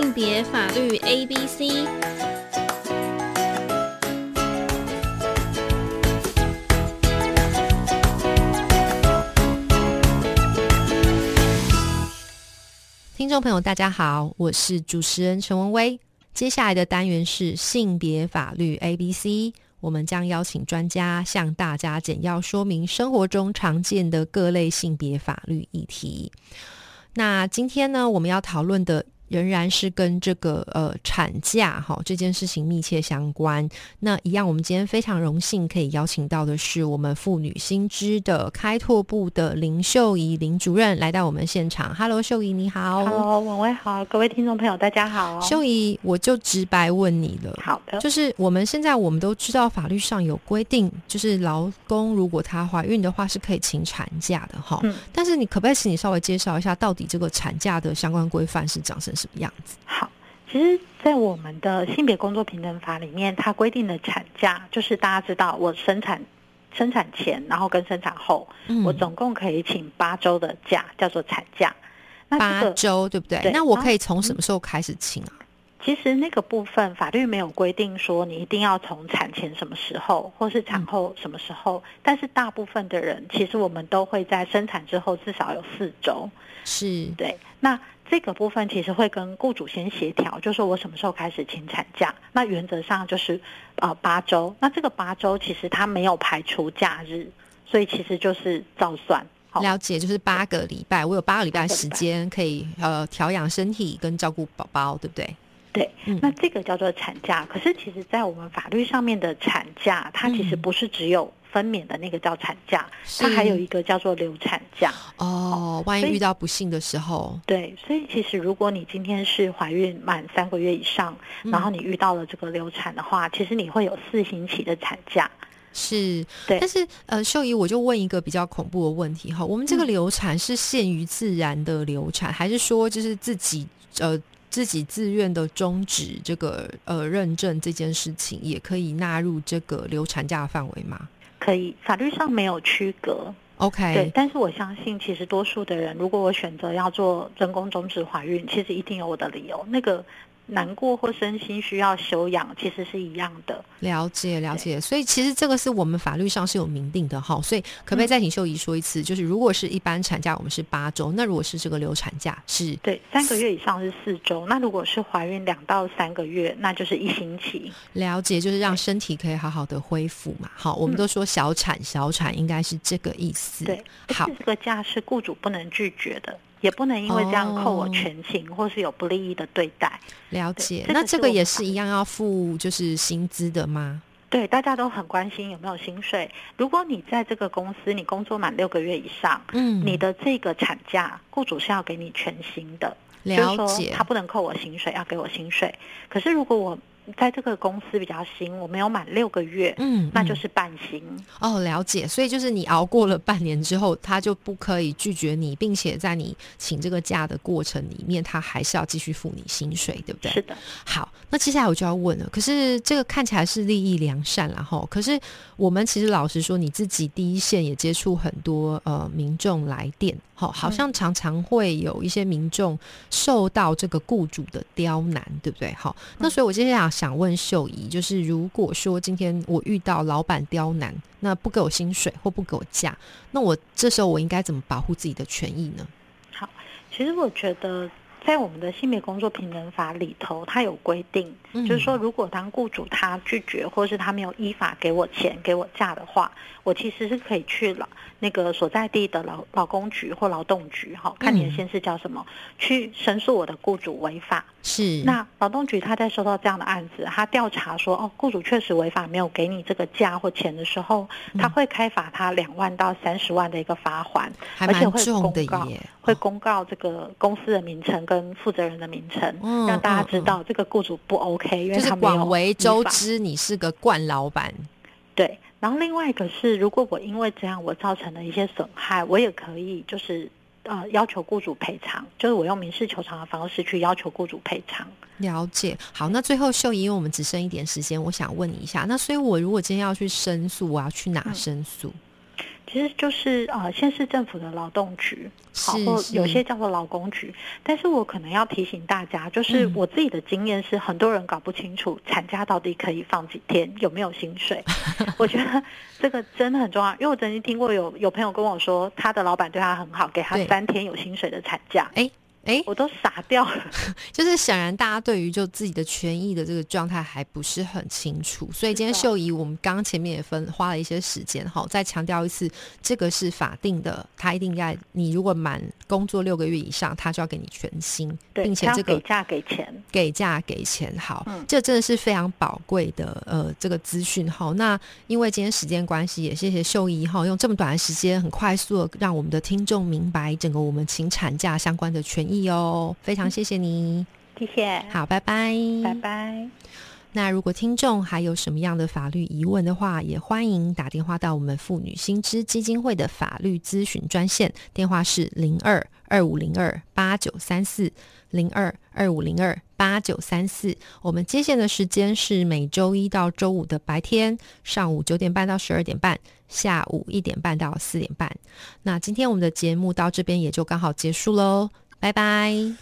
性别法律 A B C。听众朋友，大家好，我是主持人陈文威。接下来的单元是性别法律 A B C，我们将邀请专家向大家简要说明生活中常见的各类性别法律议题。那今天呢，我们要讨论的。仍然是跟这个呃产假哈这件事情密切相关。那一样，我们今天非常荣幸可以邀请到的是我们妇女新知的开拓部的林秀仪林主任来到我们现场。Hello，秀仪你好。Hello，文威好，各位听众朋友大家好。秀仪，我就直白问你了。好的，就是我们现在我们都知道法律上有规定，就是劳工如果她怀孕的话是可以请产假的哈。嗯。但是你可不可以请你稍微介绍一下，到底这个产假的相关规范是长成？什么样子？好，其实，在我们的性别工作平等法里面，它规定的产假就是大家知道，我生产生产前，然后跟生产后，我总共可以请八周的假，叫做产假。八周对不对？那我可以从什么时候开始请啊？其实那个部分法律没有规定说你一定要从产前什么时候，或是产后什么时候，但是大部分的人，其实我们都会在生产之后至少有四周。是对，那。这个部分其实会跟雇主先协调，就说我什么时候开始请产假。那原则上就是呃八周。那这个八周其实它没有排除假日，所以其实就是照算。了解，就是八个礼拜，我有八个礼拜时间可以呃调养身体跟照顾宝宝，对不对？对，那这个叫做产假。可是其实在我们法律上面的产假，它其实不是只有。分娩的那个叫产假，它还有一个叫做流产假。哦，万一遇到不幸的时候，对，所以其实如果你今天是怀孕满三个月以上，然后你遇到了这个流产的话，其实你会有四星期的产假。是，对。但是呃，秀仪，我就问一个比较恐怖的问题哈，我们这个流产是限于自然的流产，还是说就是自己呃自己自愿的终止这个呃认证这件事情，也可以纳入这个流产假的范围吗？可以，法律上没有区隔。OK，对，但是我相信，其实多数的人，如果我选择要做人工终止怀孕，其实一定有我的理由。那个。难过或身心需要休养，其实是一样的。了解了解，所以其实这个是我们法律上是有明定的哈。所以可不可以再请秀仪说一次？就是如果是一般产假，我们是八周；那如果是这个流产假，是对三个月以上是四周。那如果是怀孕两到三个月，那就是一星期。了解，就是让身体可以好好的恢复嘛。好，我们都说小产小产应该是这个意思。对，好，这个假是雇主不能拒绝的。也不能因为这样扣我全勤，或是有不利益的对待。了解，那这个也是一样要付就是薪资的吗？对，大家都很关心有没有薪水。如果你在这个公司你工作满六个月以上，嗯，你的这个产假，雇主是要给你全薪的。了解，他不能扣我薪水，要给我薪水。可是如果我在这个公司比较新，我没有满六个月，嗯，那就是半薪哦。了解，所以就是你熬过了半年之后，他就不可以拒绝你，并且在你请这个假的过程里面，他还是要继续付你薪水，对不对？是的。好，那接下来我就要问了。可是这个看起来是利益良善，然后，可是我们其实老实说，你自己第一线也接触很多呃民众来电。好，好像常常会有一些民众受到这个雇主的刁难，对不对？好，那所以我接下来想问秀仪，就是如果说今天我遇到老板刁难，那不给我薪水或不给我假，那我这时候我应该怎么保护自己的权益呢？好，其实我觉得。在我们的性别工作平等法里头，它有规定，就是说，如果当雇主他拒绝，或是他没有依法给我钱、给我假的话，我其实是可以去劳那个所在地的劳劳工局或劳动局，哈，看你的县市叫什么，去申诉我的雇主违法。是。那劳动局他在收到这样的案子，他调查说，哦，雇主确实违法，没有给你这个假或钱的时候，他会开罚他两万到三十万的一个罚款，而且会公告，会公告这个公司的名称。跟负责人的名称，让大家知道这个雇主不 OK，因为他广为周知，你是个惯老板。对，然后另外一个是，如果我因为这样我造成了一些损害，我也可以就是呃要求雇主赔偿，就是我用民事求偿的方式去要求雇主赔偿。了解，好，那最后秀仪，因为我们只剩一点时间，我想问你一下，那所以我如果今天要去申诉，我要去哪申诉？其实就是呃，县市政府的劳动局，好，或有些叫做劳工局。但是我可能要提醒大家，就是我自己的经验是，很多人搞不清楚产假到底可以放几天，有没有薪水。我觉得这个真的很重要，因为我曾经听过有有朋友跟我说，他的老板对他很好，给他三天有薪水的产假。哎。哎，我都傻掉了。就是显然大家对于就自己的权益的这个状态还不是很清楚，所以今天秀仪我们刚刚前面也分花了一些时间哈，再强调一次，这个是法定的，他一定在你如果满工作六个月以上，他就要给你全薪，并且这个给价给钱，给价给钱。好，这真的是非常宝贵的呃这个资讯哈。那因为今天时间关系，也谢谢秀仪哈，用这么短的时间很快速的让我们的听众明白整个我们请产假相关的权益。哦，非常谢谢你，谢谢，好，拜拜，拜拜。那如果听众还有什么样的法律疑问的话，也欢迎打电话到我们妇女新知基金会的法律咨询专线，电话是零二二五零二八九三四零二二五零二八九三四。我们接线的时间是每周一到周五的白天上午九点半到十二点半，下午一点半到四点半。那今天我们的节目到这边也就刚好结束喽。拜拜。